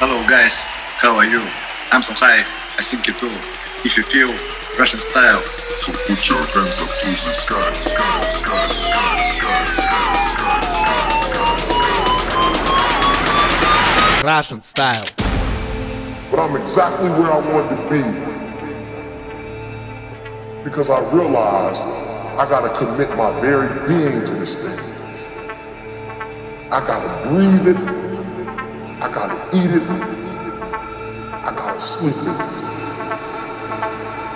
Hello guys, how are you? I'm so high, I think you too. If you feel Russian style, so put your hands up to the sky, sky, sky, sky, sky, sky, sky, Russian style. But I'm exactly where I want to be. Because I realized I gotta commit my very being to this thing. I gotta breathe it. I gotta eat it. I gotta sleep it.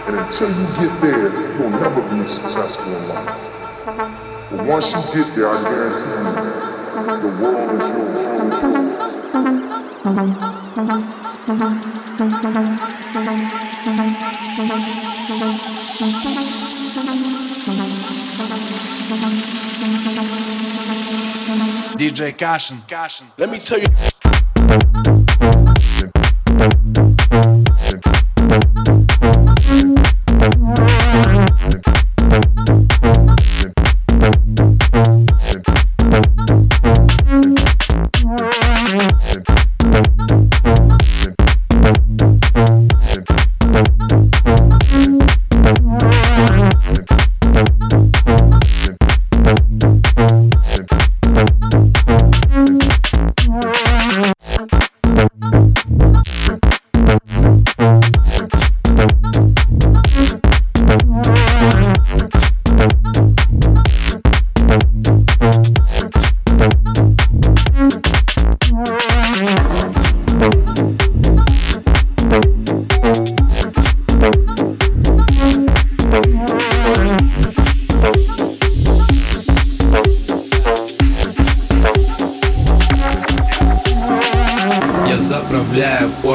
And until you get there, you'll never be successful in life. But once you get there, I guarantee you, the world is yours. DJ Caution, Caution. Let me tell you.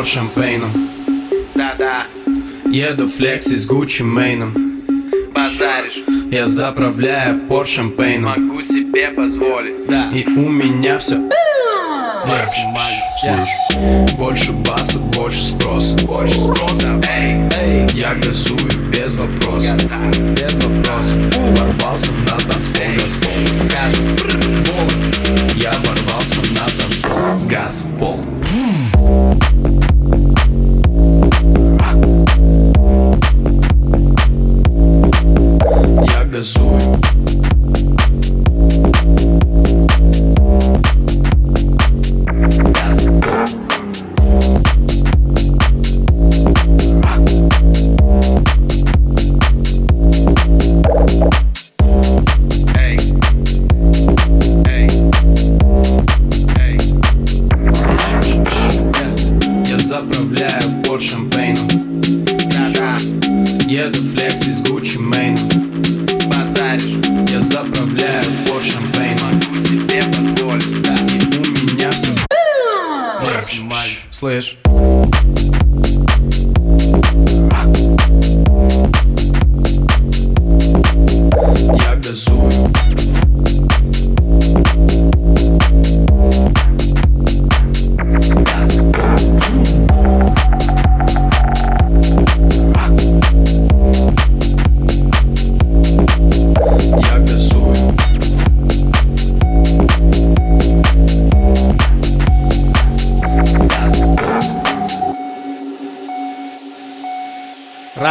Шампейном. Да-да. Еду флекси с Гуччи Мейном Базаришь. Я заправляю пор шампейном. Могу себе позволить. Да. И у меня все Слышь. Больше баса, больше спроса. Больше спроса. Эй, эй. Я газую без вопросов. Без вопросов. Ворвался на танцпол. Газпол Скажет Я ворвался на танцпол. Газпол Я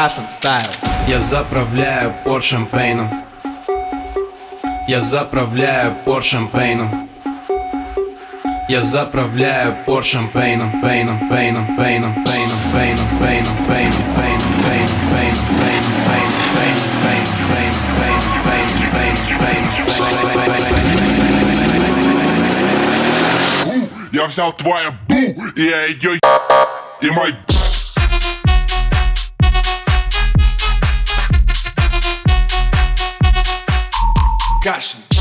Russian style. Я заправляю пор шампейном Я заправляю пор шампейном Я заправляю пор шампейном Пейном, пейном, пейном, пейном, пейном, пейном, пейном, пейном, пейном, пейном, пейном, пейном, пейном, Я взял твою бу, и я ее и мой Gosh.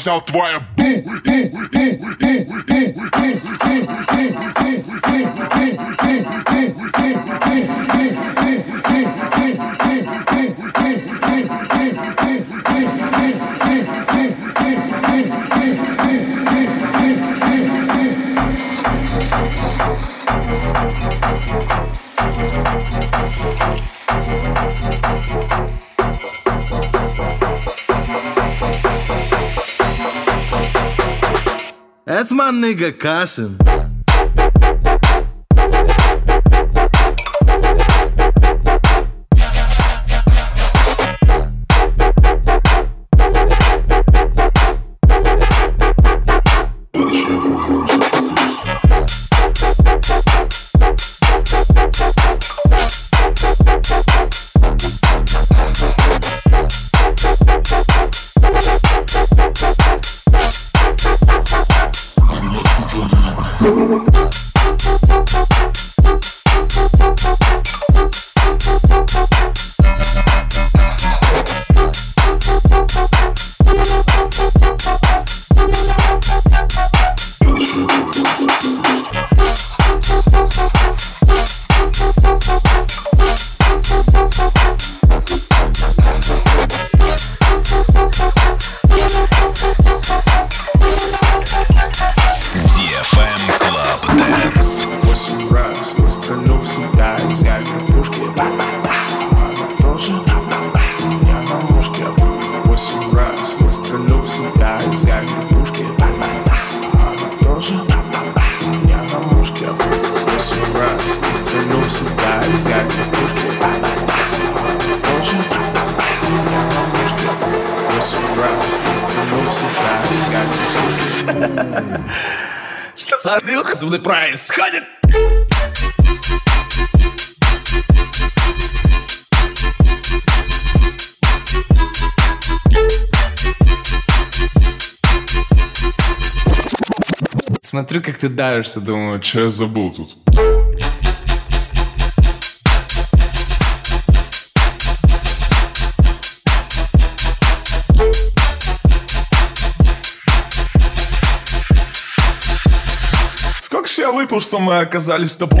Взял твое nigga Caution. Что за дылка со мной происходит? Смотрю, как ты давишься, думаю, Че я забыл тут? все выпуском мы оказались с тобой.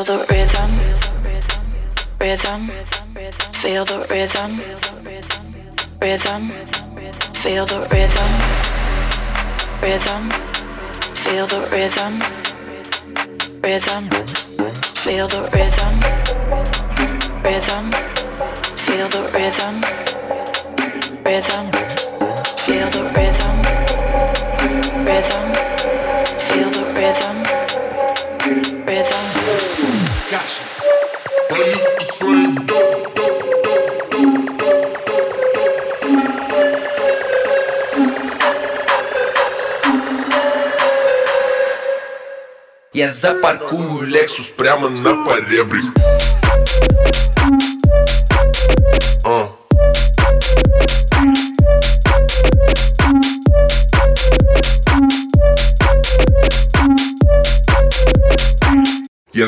Feel the rhythm, rhythm, feel the rhythm, rhythm, feel the rhythm, rhythm, feel the rhythm, rhythm, feel the rhythm, rhythm, feel the rhythm, rhythm, feel the rhythm, rhythm, feel the rhythm, rhythm. Я запаркую Лексус прямо на поребрик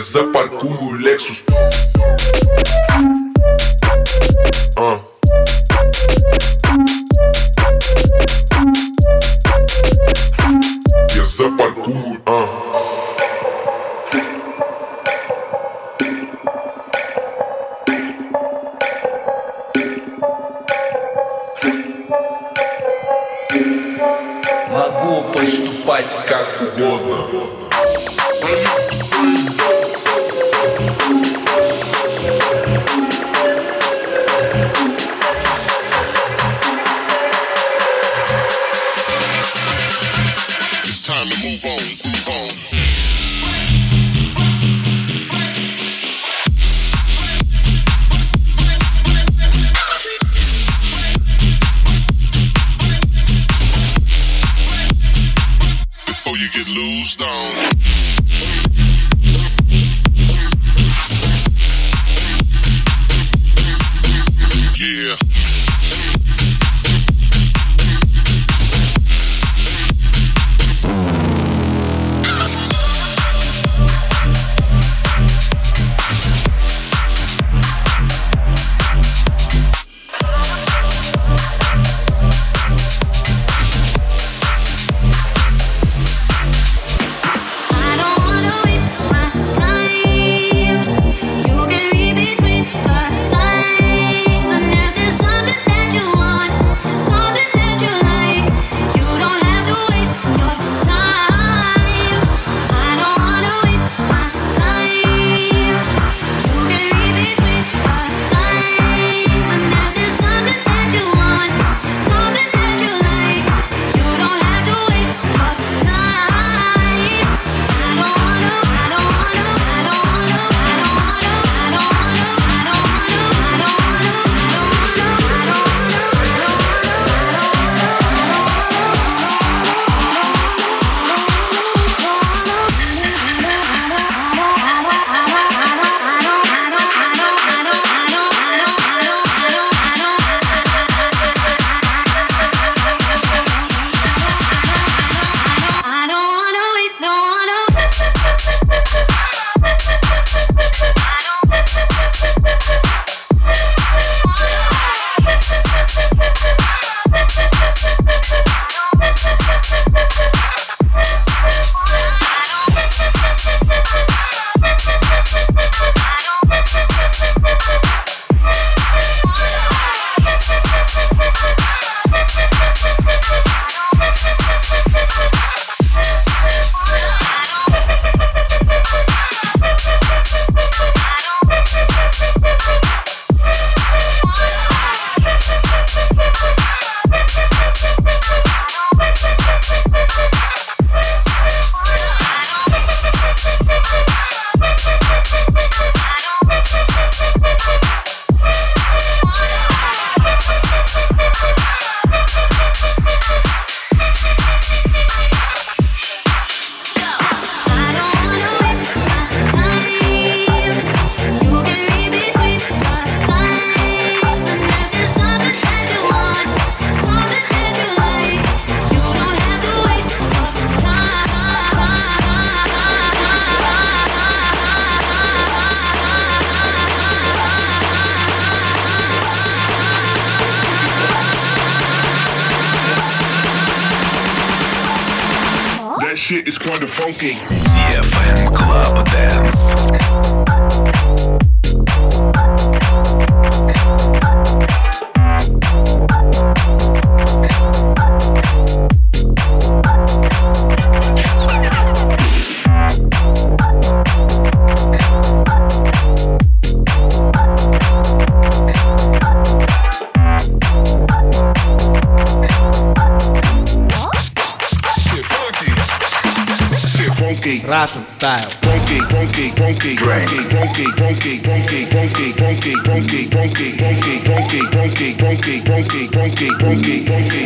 Casa, o Lexus. shoes down.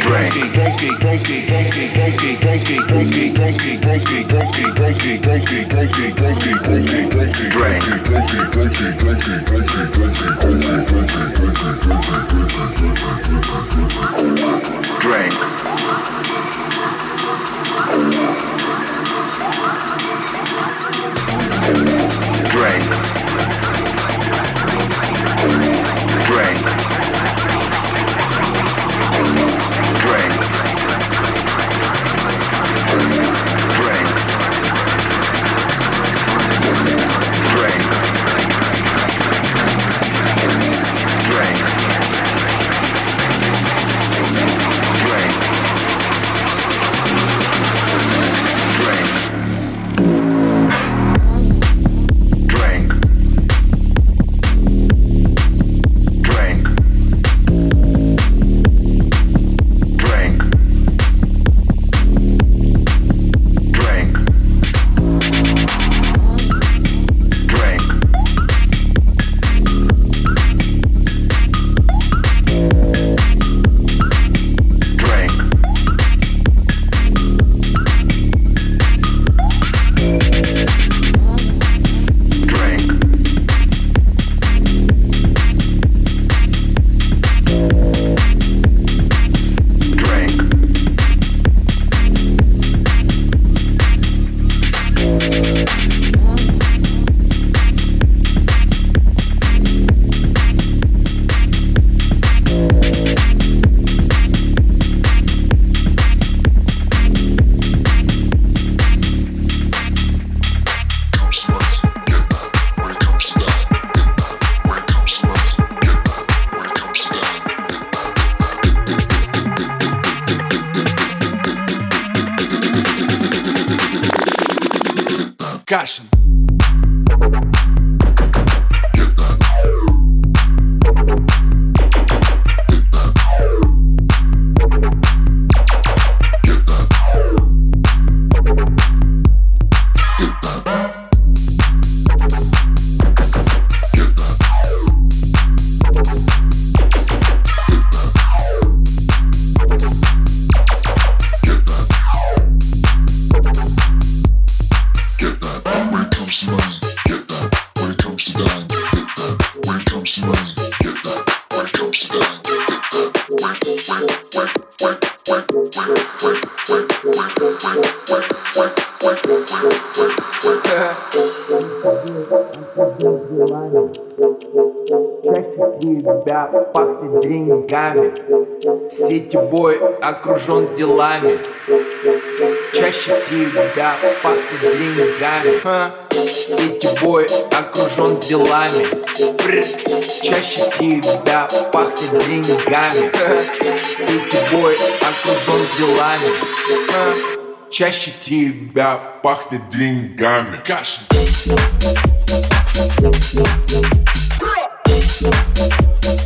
Drink. Drink. Сетевой окружен делами Чаще тебя пахнет деньгами а? Сетевой окружен делами Бр. Чаще тебя пахнет деньгами Сетевой окружен делами а? Чаще тебя пахнет деньгами Кашин. а?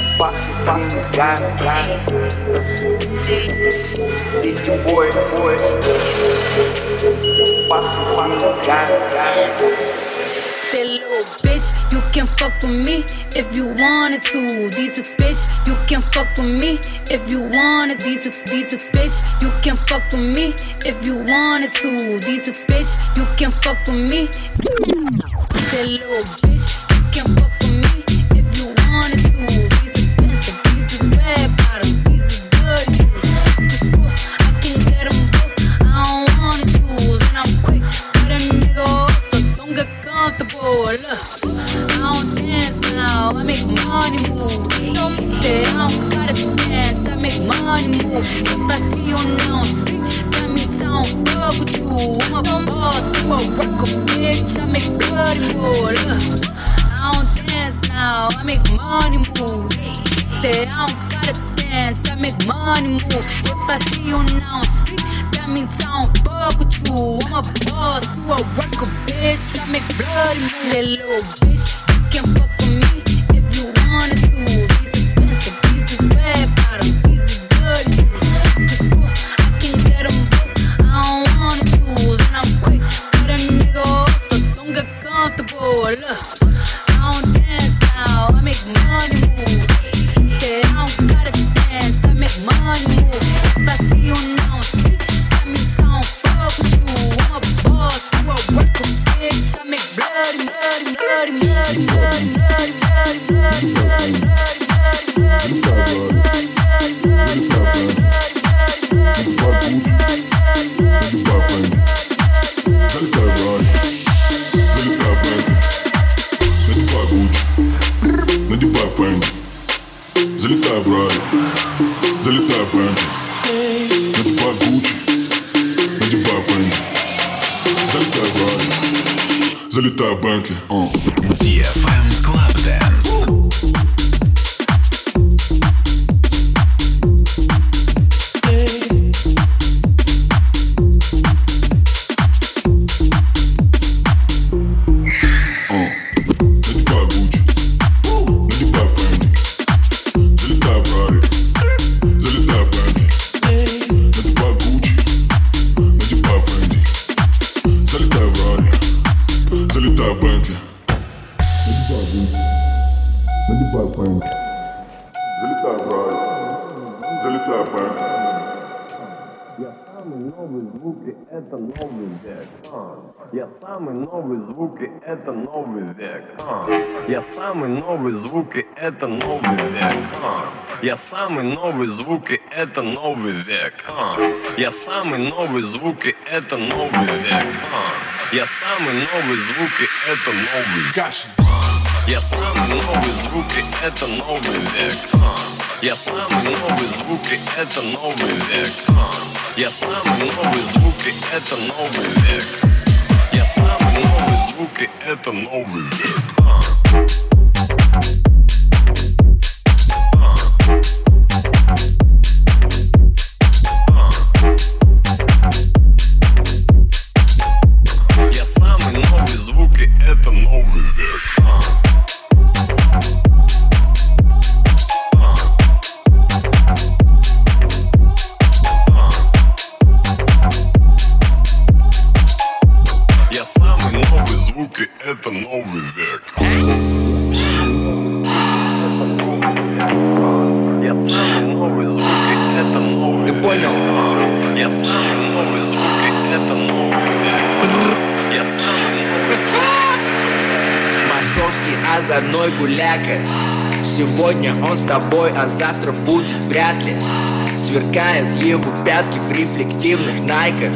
fuck, fuck, got it, got it. See you, boy, boy. Fuck, fuck, got it, got it. Say, little bitch, you can fuck with me if you wanted to. D6 bitch, you can fuck with me if you wanted. D6 D6 bitch, you can fuck with me if you wanted to. D6 bitch, you can fuck with me. Say, little bitch. Money move. Say I don't gotta dance, I make money move. If I see you now speak, that means I don't fuck with you. I'm a boss, you a worker, bitch. I make bloody move. I don't dance now, I make money move. Say I don't gotta dance, I make money move. If I see you now speak, that means I don't fuck with you. I'm a boss, you a worker, bitch. I make bloody move. Little bitch, Я самый новый звук, и это новый век. а. Я самый новый звук, и это новый век. а. Я самый новый звук, и это новый Кашин. Я самый новый звук, и это новый век А. Я самый новый звук, и это новый век А. Я самый новый звук, и это новый век Я самый новый звук, и это новый век А. Сверкают его пятки в рефлективных найках.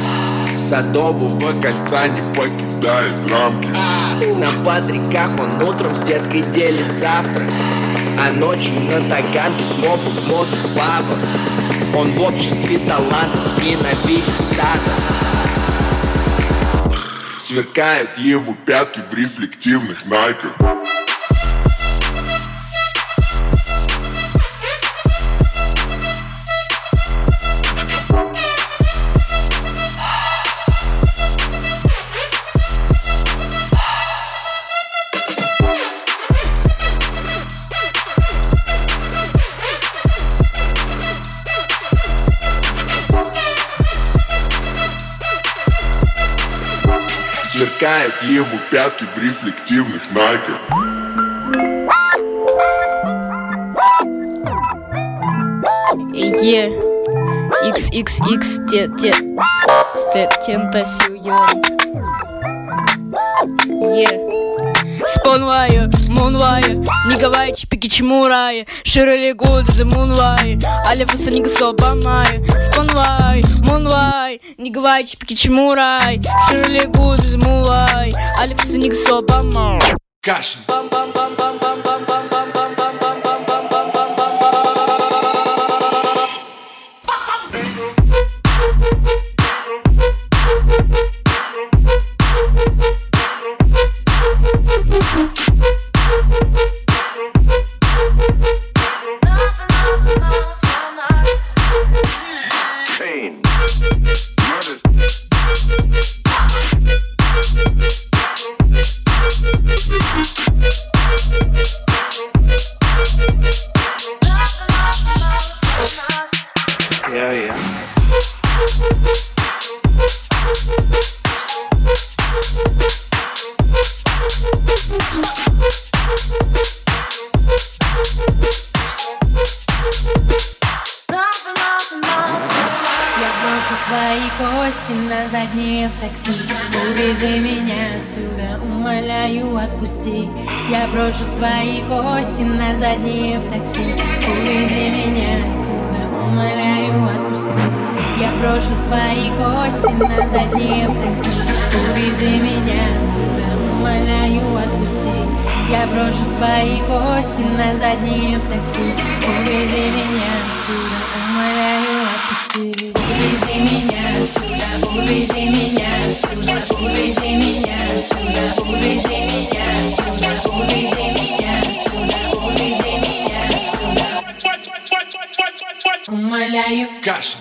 Садового кольца не покидает рамки. На патриках он утром с деткой делит завтрак А ночью на таганке с мопом смотрит папа Он в обществе талантов ненавидит стадо Сверкают его пятки в рефлективных найках Сверкают его пятки в рефлективных найках Е. XXX те те те тентасион. Е. Спонвайер, Мунвайер, Нигавай, Чипики, Кичимурай, Широли Гуд, The Moonlight, Алифа Санига Собамай, Спанлай, Мунлай, Нигавай, Чипи Кичимурай, Широли Гуд, The Moonlight, Алифа Санига Собамай. Кашин. Бам-бам-бам-бам-бам-бам-бам-бам-бам. На заднее в такси. Увези меня отсюда, умоляю, отпусти. Я брошу свои кости на заднее в такси. Увези меня отсюда, умоляю, отпусти. Я брошу свои кости на заднее в такси. Увези меня отсюда, умоляю, отпусти. Я брошу свои кости на заднее в такси. Увези меня отсюда, умоляю, отпусти. Увези меня отсюда, увези меня отсюда Увези меня отсюда, увези меня отсюда Увези меня отсюда, увези меня отсюда Умоляю Кашин.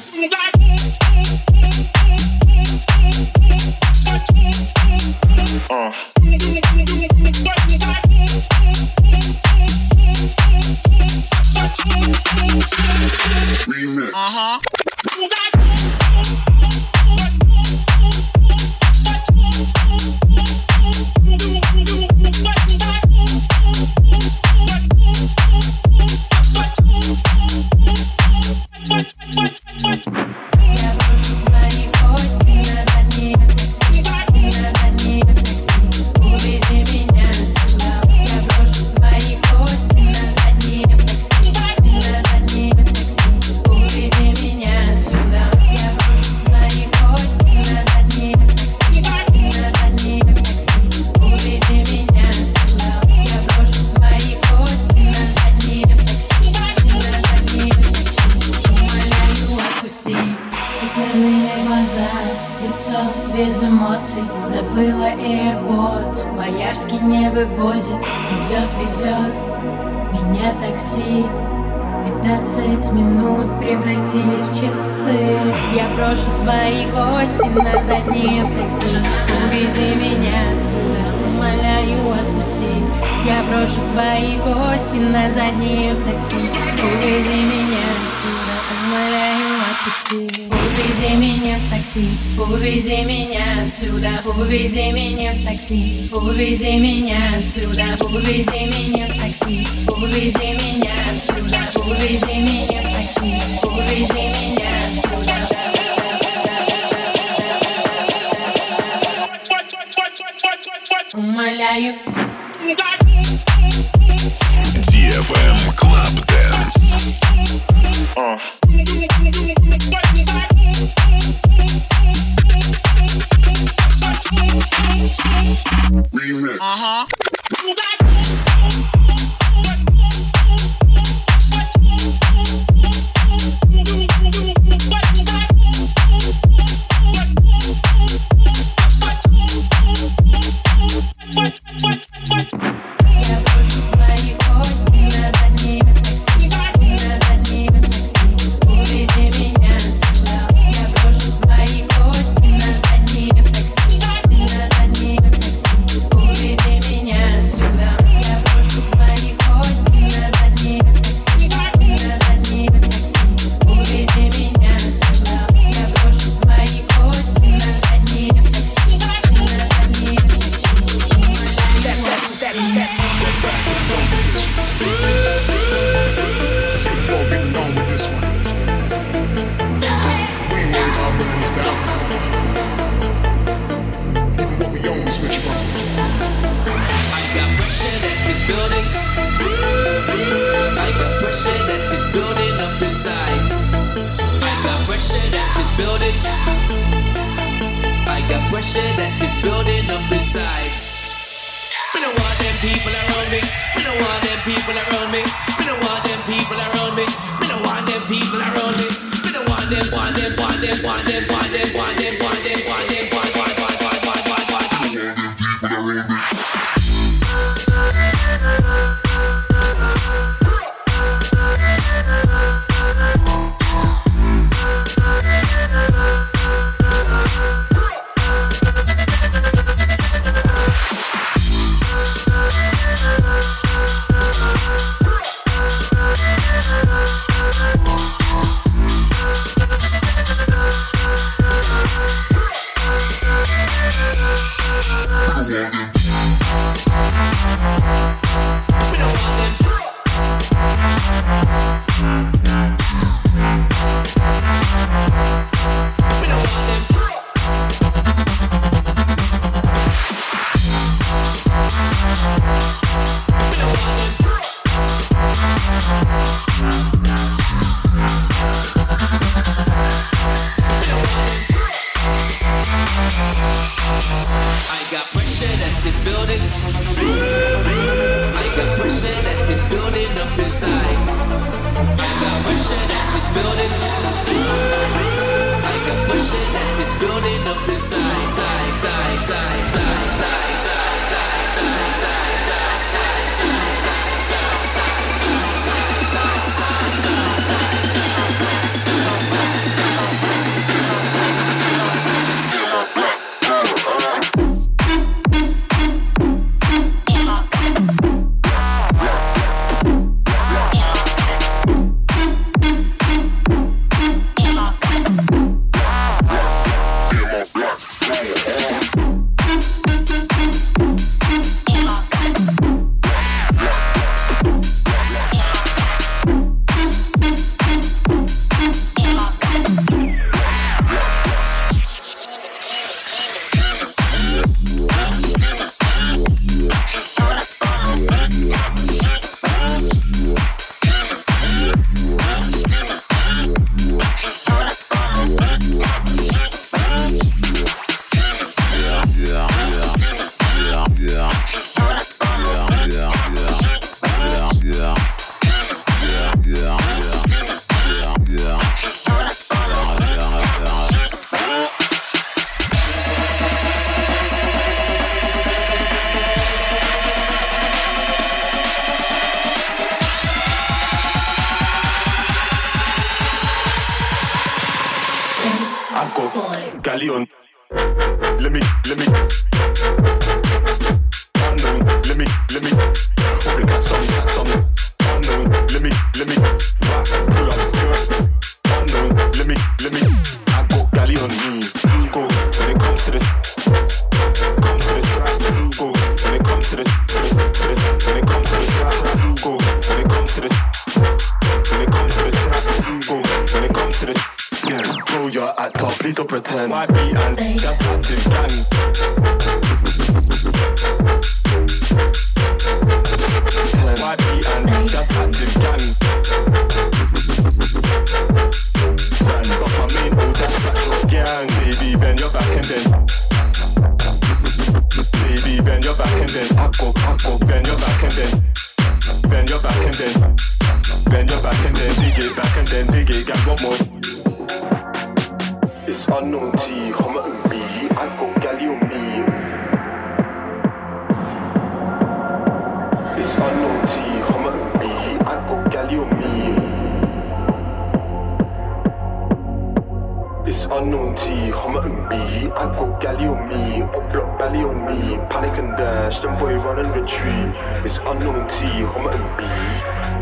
rally on me. Panic and dash, them boy run and retreat. It's unknown T, Homerton B.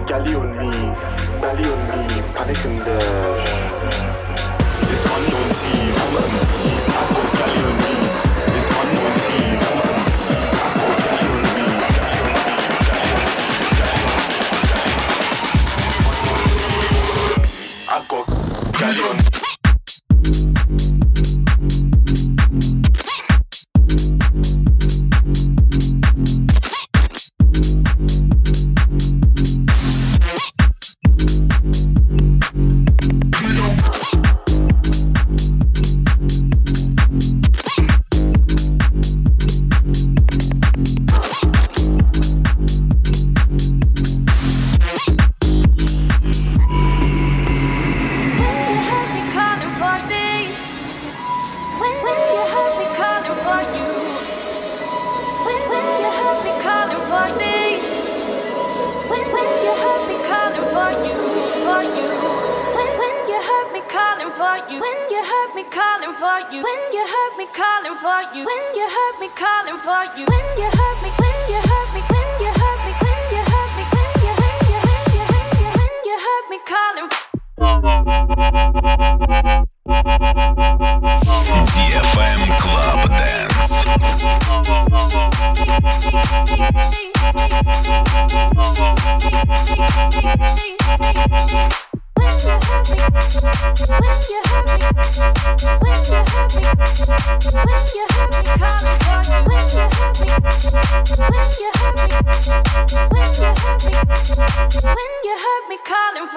Galley on me, belly on me, panic and dash. It's unknown T, Homerton B. I got me. It's unknown I got galley.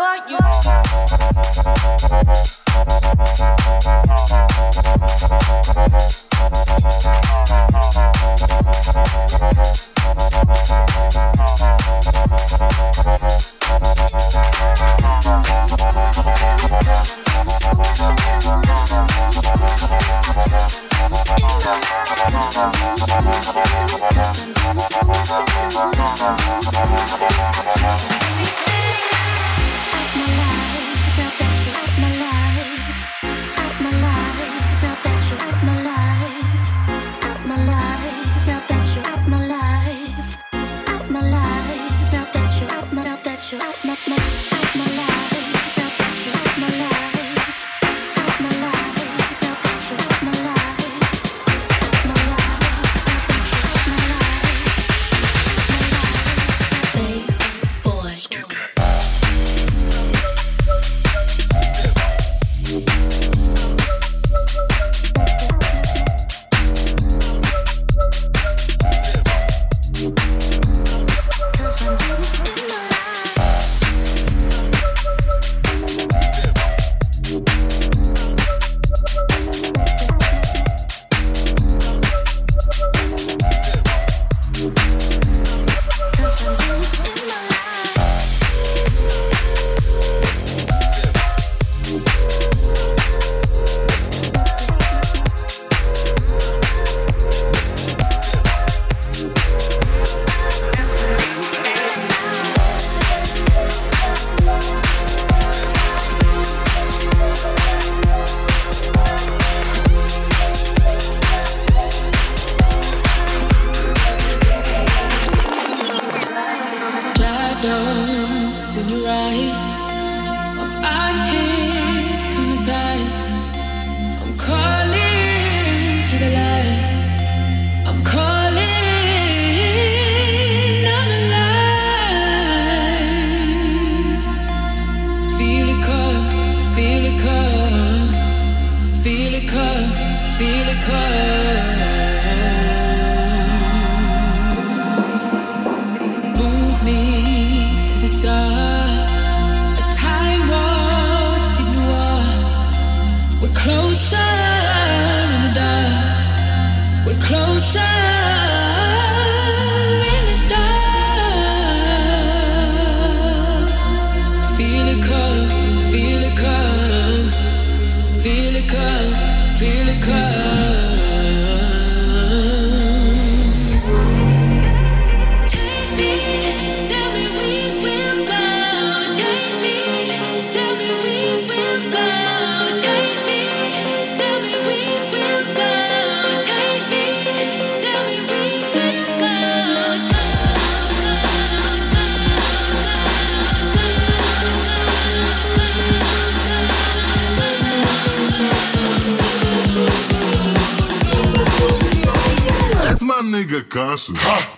for you. Nigga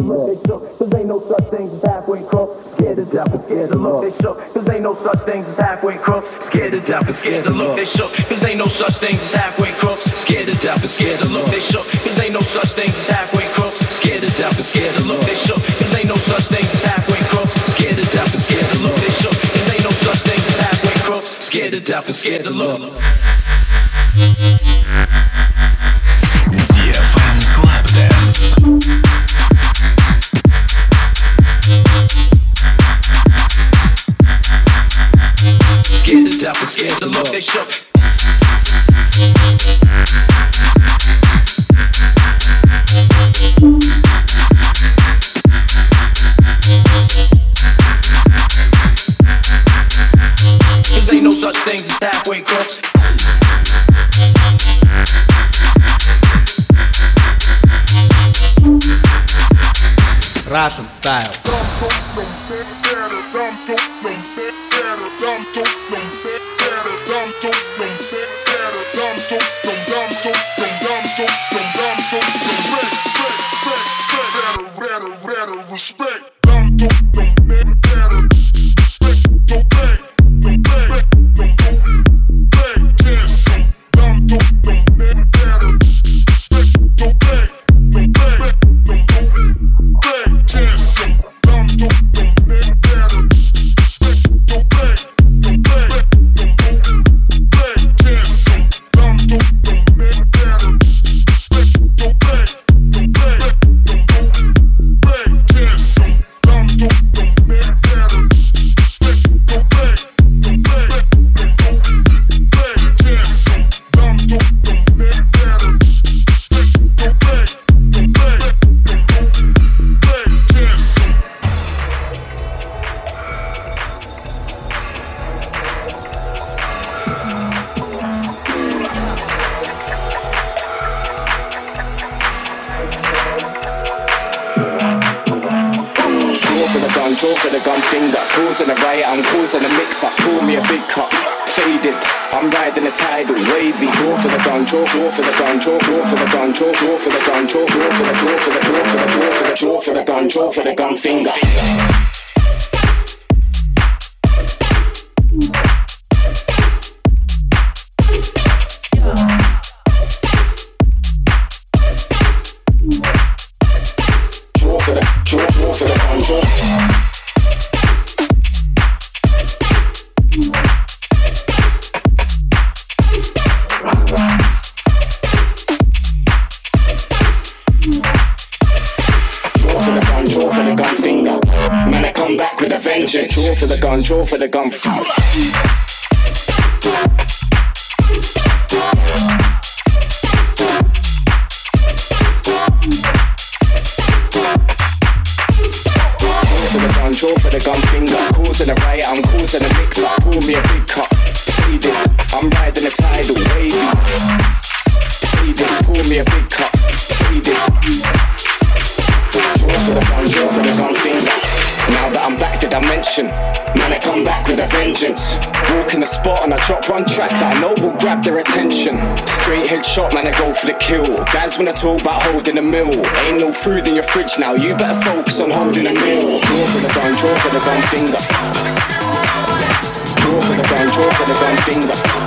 death, scared to halfway crook. Scared to death, look, they shook, cause ain't no such thing as halfway crook. Scared to death, scared to look, they shook, cause ain't no such thing as halfway crooks. Scared to death, scared to look, they shook, cause ain't no such thing as halfway crooks. Scared to death, scared to look, they shook, cause ain't no such thing as halfway crooks. Scared to death, scared to look, they shook, ain't no such thing as halfway crooks. Scared to death, scared to look. They shook. Cause ain't no such thing as halfway. Russian style. Fridge now, you better focus on holding a meal. Draw for the gun, draw for the gun finger. Draw for the gun, draw for the gun finger.